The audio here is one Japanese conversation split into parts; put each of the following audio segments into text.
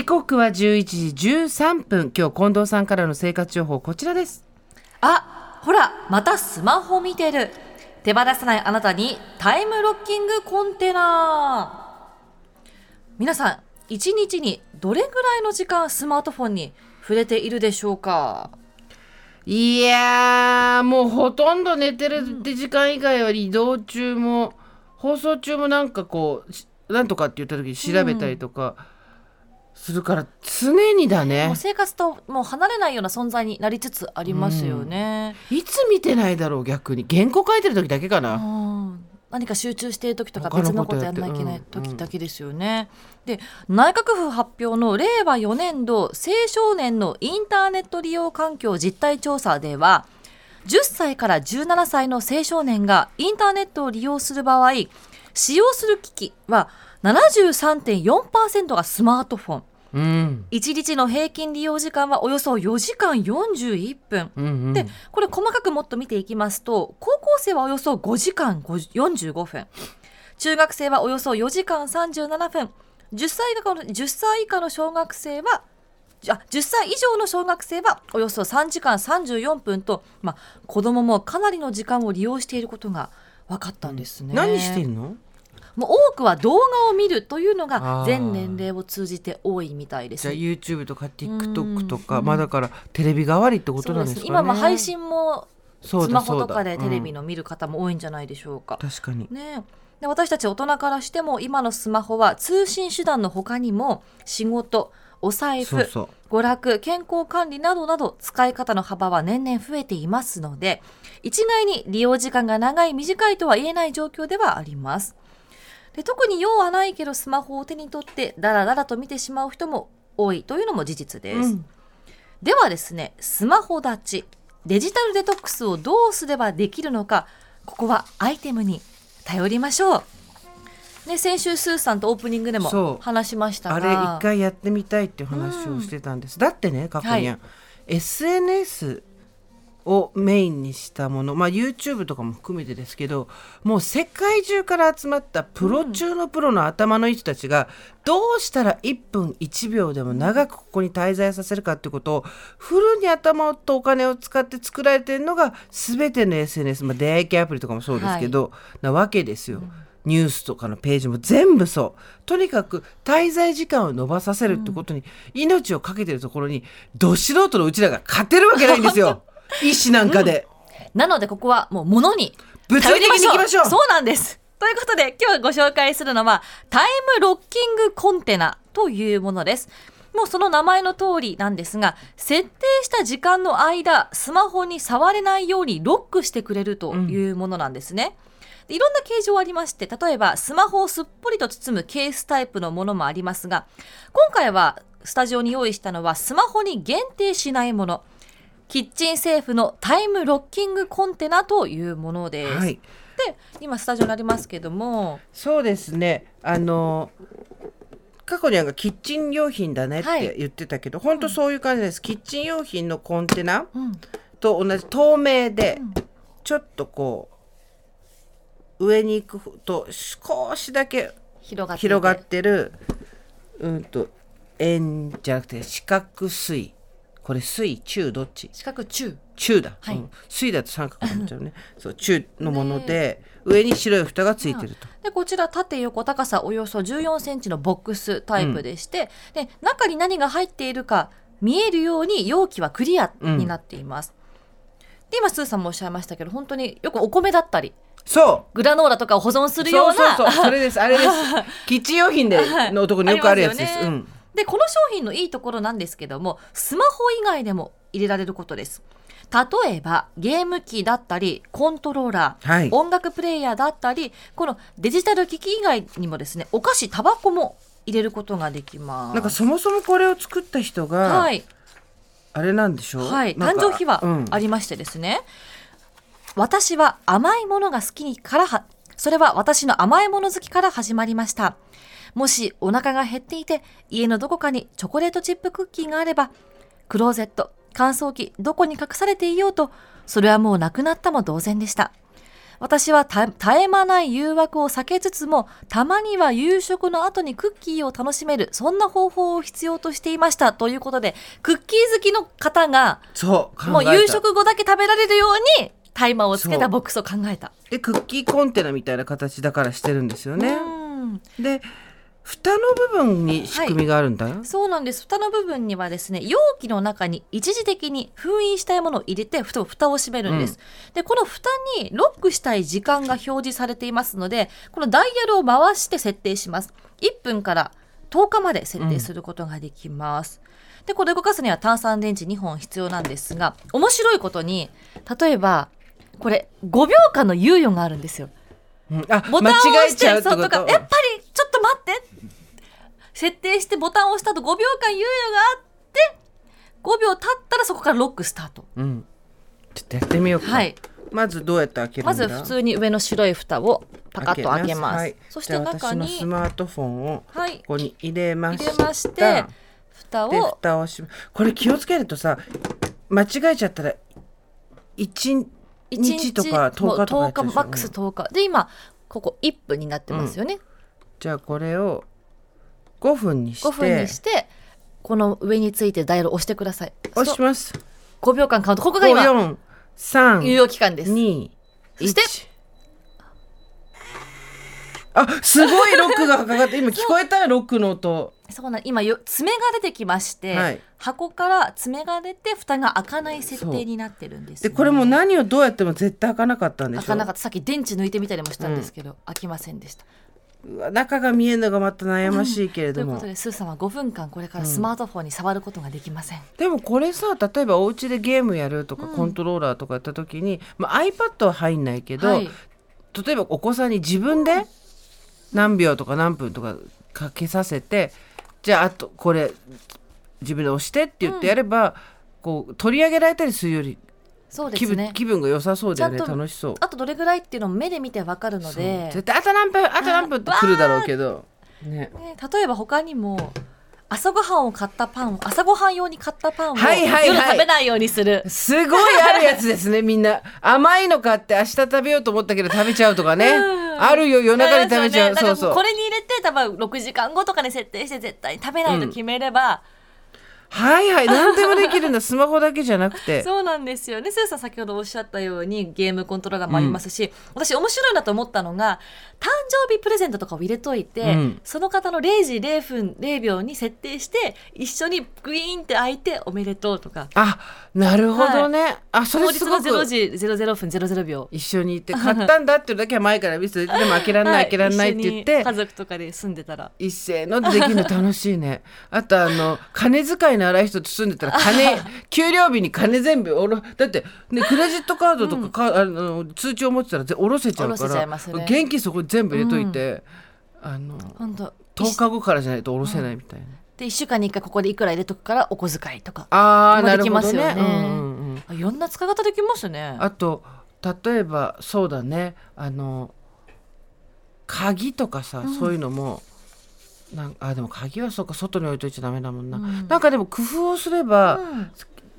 時刻は11時13分。今日近藤さんからの生活情報こちらです。あほらまたスマホ見てる。手放さないあなたにタイムロッキングコンテナ。皆さん一日にどれぐらいの時間スマートフォンに触れているでしょうか？いやーもうほとんど寝てるって時間以外は移動中も放送中もなんかこうしなんとかって言った時に調べたりとかするから常にだもねう、生活ともう離れないような存在になりつつありますよね。いつ見てないだろう逆に。原稿書いてる時だけかうな、ん。何か集中している時とか別のことやんなきゃいけない時だけですよね。で内閣府発表の令和4年度青少年のインターネット利用環境実態調査では10歳から17歳の青少年がインターネットを利用する場合使用する機器は73.4%がスマートフォン。うん。1日の平均利用時間はおよそ4時間41分。うんうん、でこれ細かくもっと見ていきますと高校生はおよそ5時間50 45分。中学生はおよそ4時間37分。10歳以下の ,10 歳以下の小学生はあ10歳以上の小学生はおよそ3時間34分と、まあ、子どももかなりの時間を利用していることが分かったんですね。何してんの？もう多くは動画を見るというのが全年齢を通じて多いみたいですじゃあ YouTube とか TikTok とうん。かまあだからテレビ代わりってことなんですかね。今も配信もスマホとかでテレビうんの見る方も多いんじゃないでしょうか。確かに。ね。で私たち大人からしても今のスマホは通信手段の他にも仕事お財布娯楽健康管理などなど使い方の幅は年々増えていますので一概に利用時間が長い短いとは言えない状況ではあります。で特に用はないけどスマホを手に取ってダラダラと見てしまう人も多いというのも事実です。うん。ではですねスマホ立ちデジタルデトックスをどうすればできるのかここはアイテムに頼りましょう。ね、先週スーさんとオープニングでそもう。話しましたが。あれ一回やってみたいっていう話をしてたんです、だってね過去に、は。SNS をメインにしたもの。まあ YouTube とかも含めてですけどもう世界中から集まったプロ中のプロの頭のいい人たちがどうしたら1分1秒でも長くここに滞在させるかってことをフルに頭とお金を使って作られてるのが全ての SNS、まあ、出会い系アプリとかもそうですけど、なわけですよ。ニュースとかのページも全部そう。とにかく滞在時間を延ばさせるってことに命をかけてるところにど素人のうちらが勝てるわけないんですよ 医師なんかで、なのでここはもう物に物理的に行きましょう。そうなんです。ということで今日ご紹介するのはタイムロッキングコンテナというものです。もうその名前の通りなんですが設定した時間の間スマホに触れないようにロックしてくれるというものなんですね、でいろんな形状ありまして例えばスマホをすっぽりと包むケースタイプのものもありますが今回はスタジオに用意したのはスマホに限定しないものキッチンセーフのタイムロッキングコンテナというものです。はい、で今スタジオにありますけども。そうですね。あの過去になんかキッチン用品だねっはい。て言ってたけど、本当そういう感じです。キッチン用品のコンテナうん。と同じ透明で、ちょっとこう上に行くと少しだけ広がっていて。広がってるうんと円じゃなくて四角錐これ錐中どっち？四角中中だ、はい。うん。錐だと三角になっちゃうね。そう中のもので、上に白い蓋がついてると、でこちら縦横高さおよそ14センチのボックスタイプでして、で中に何が入っているか見えるように容器はクリアになっています。で今スーさんもおっしゃいましたけど本当によくお米だったりそう。グラノーラとかを保存するような。そうそうそう。それです。あれです。キッチン用品でのところによくあるやつです、ね。うんでこの商品のいいところなんですけどもスマホ以外でも入れられることです。例えばゲーム機だったりコントローラー、はい。音楽プレイヤーだったりこのデジタル機器以外にもですねお菓子タバコも入れることができます。なんかそもそもこれを作った人が、はい、あれなんでしょう？はい、誕生日はうん。ありましてですね、私は甘いものが好きにからはそれは私の甘いもの好きから始まりましたもしお腹が減っていて家のどこかにチョコレートチップクッキーがあればクローゼット乾燥機どこに隠されていようとそれはもうなくなったも同然でした。私はた絶え間ない誘惑を避けつつもたまには夕食の後にクッキーを楽しめるそんな方法を必要としていましたということでクッキー好きの方がそうもう夕食後だけ食べられるようにタイマーをつけたボックスを考えた。でクッキーコンテナみたいな形だからしてるんですよね。うん。で蓋の部分に仕組みがあるんだよ、そうなんです。蓋の部分にはですね容器の中に一時的に封印したいものを入れてふと蓋を閉めるんです、でこの蓋にロックしたい時間が表示されていますのでこのダイヤルを回して設定します。1分から10日まで設定することができます、でこれ動かすには炭酸電池2本必要なんですが面白いことに例えばこれ5秒間の猶予があるんですよボタンを間押して違えちゃうってそうこととかやっぱりちょっと待って。設定してボタンを押した後5秒間猶予があって5秒経ったらそこからロックスタート。うん。ちょっとやってみようか、はい。まずどうやって開けるまず普通に上の白い蓋をパカッと開けます。はい、そして中私のスにマートフォンをはいここに入れま入したれまして蓋でを蓋をしこれ気をつけるとさ間違えちゃったら1 1日とか10日とかやっちゃうでしょ10日マックス10日。で今ここ1分になってますよね、じゃあこれを5分にして。5分にしてこの上についてダイヤルを押してください。押します。5秒間カウント。ここが今猶543予期間です。2そしてあすごいロックがかかって今聞こえたよロックの音。そうなん今よ爪が出てきまして、はい。箱から爪が出て蓋が開かない設定になってるんです、でこれもう何をどうやっても絶対開かなかったんで開かなかった。さっき電池抜いてみたりもしたんですけど、開きませんでした。うわ中が見えるのがまた悩ましいけれども、ということでスーさんは5分間これからスマートフォンに触ることができません、でもこれさ例えばお家でゲームやるとか、うん。コントローラーとかやった時に、まあ、iPad は入んないけど、はい。例えばお子さんに自分で何秒とか何分とかかけさせてじゃああとこれ自分で押してって言ってやれば、こう取り上げられたりするより気分,、そうですね。気分が良さそうだよね楽しそう。あとどれぐらいっていうのを目で見てわかるので。絶対あと何分あと何分って来るだろうけど、ね、ね例えば他にも朝ごはんを買ったパン朝ごはん用に買ったパンをはいはいはい。夜食べないようにする、すごいあるやつですね みんな。甘いの買って明日食べようと思ったけど食べちゃうとかね、うん。あるよ夜中に食べちゃう、そうそう。これに入れて多分6時間後とかに設定して絶対に食べないと決めれば、はいはい何でもできるんだ。スマホだけじゃなくて。そうなんですよ。ね。スーさん先ほどおっしゃったようにゲームコントローラーもありますし、私面白いなと思ったのが誕生日プレゼントとかを入れといて、うん。その方の0時0分0秒に設定して一緒にグイーンって開いておめでとうとか。あなるほどね、あそ当日のれすごく。0時00分00秒。一緒に行って買ったんだっていうだけは前から見せてでも開けらんない、はい。開けらんないって言って。家族とかで住んでたら。一斉のでできるの楽しいね。あとあの金遣いの荒い人と住んでたら金給料日に金全部おろだってねクレジットカードとか,、かあの通知を持ってたらぜ下ろせちゃうか下ろせちゃらいますね。現金そこに全部入れといて、あの本当。10日後からじゃないと下ろせないみたいな、で1週間に1回ここでいくら入れとくからお小遣いとか。ああなるほどね。ますよね。うんうんうん。あいろんな使い方できますね。あと例えばそうだね。あの鍵とかさ、うん。そういうのもなんあでも鍵はそうか外に置いといちゃダメだもんな、うん。なんかでも工夫をすれば、うん。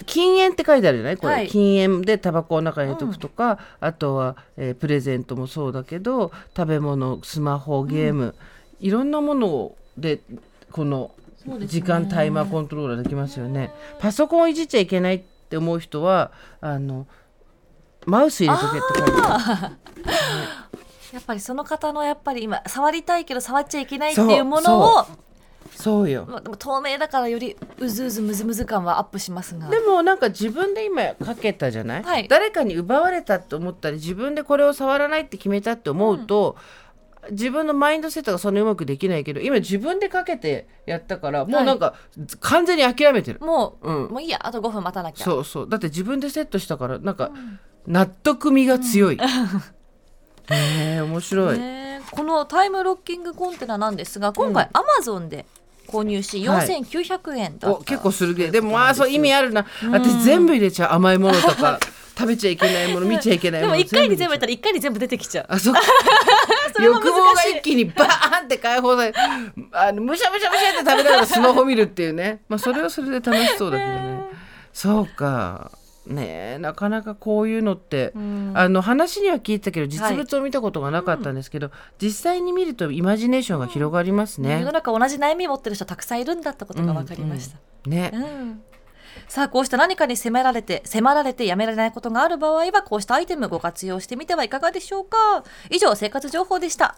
禁煙って書いてあるじゃないこれ、はい。禁煙でタバコを中に入れとくとか、あとは、えープレゼントもそうだけど食べ物スマホゲーム、いろんなものでこの時間タイマーコントローラーできますよね。パソコンをいじっちゃいけないって思う人はあのマウス入れとけって書いてある。やっぱりその方のやっぱり今触りたいけど触っちゃいけないっていうものをそうよ。まあでも透明だからよりうずうずむずむず感はアップしますが。でもなんか自分で今かけたじゃない、はい。誰かに奪われたと思ったり自分でこれを触らないって決めたって思うと、自分のマインドセットがそんなうまくできないけど今自分でかけてやったからもうなんか完全に諦めてる、もう、うん。もういいやあと5分待たなきゃ。そうそう。だって自分でセットしたからなんか納得味が強い、へえ面白い、ねこのタイムロッキングコンテナなんですが今回アマゾンで購入しはい。4900円だった、お結構するげえ。でもまあそう意味ああるな。私全部入れちゃう甘いものとか 食べちゃいけないもの見ちゃいけないものでも1回に全部やったら1回に全部出てきちゃう。あそっか 欲望が一気にバーンって解放されあのむしゃむしゃむしゃって食べながらスマホ見るっていうね。まあそれはそれで楽しそうだけどね。そうかねえなかなかこういうのって、うん。あの話には聞いたけど実物を見たことがなかったんですけど、実際に見るとイマジネーションが広がりますね。世の。中同じ悩みを持ってる人たくさんいるんだってことが分かりました。ね。うん。さあこうした何かに迫られて迫られてやめられないことがある場合はこうしたアイテムご活用してみてはいかがでしょうか。以上生活情報でした。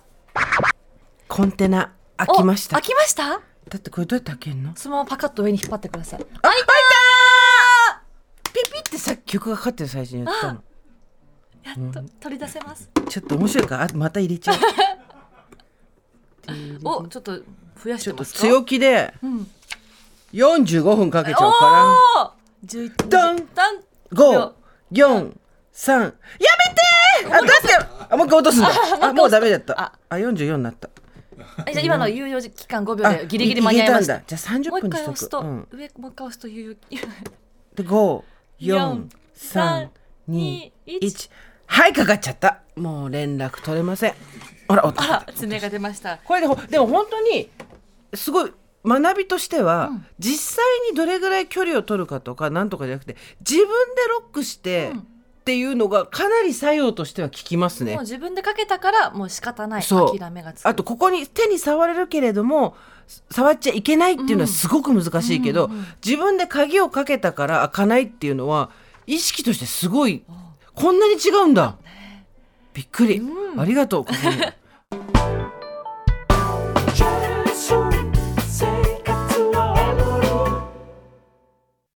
コンテナ開きました。お開きました？だってこれどうやって開けるの？そのままパカッと上に引っ張ってください。あ開いたさっき曲がかかってる最初に言ったの。やっと取り出せます。ちょっと面白いからあまた入れちゃう。おちょっと増やしちょっとてますか強気でうん。45分かけちゃおうかおー！11ダン！ダンな543やめてあだ ってあもう一回落とすんだ。あもうダメだった。あ。あ44になった。あじゃあ今の猶予期間5秒あでギリギリ間に合いました。じゃあ30もう一分にしと回押すと、くうん。上もう一回押すと猶予。で5、4、3、2、1。はい、かかっちゃった。もう連絡取れません。あら、おあら爪が出ましたこれでほ、でも本当に、すごい、学びとしては、うん実際にどれぐらい距離を取るかとか、なんとかじゃなくて、自分でロックして、うんっていうのがかなり作用としては効きますね。もう。自分でかけたからもう仕方ない。諦めがつく。あとここに手に触れるけれども触っちゃいけないっていうのはすごく難しいけど、うんうんうん。自分で鍵をかけたから開かないっていうのは意識としてすごい。こんなに違うんだ。びっくり、うん。ありがとう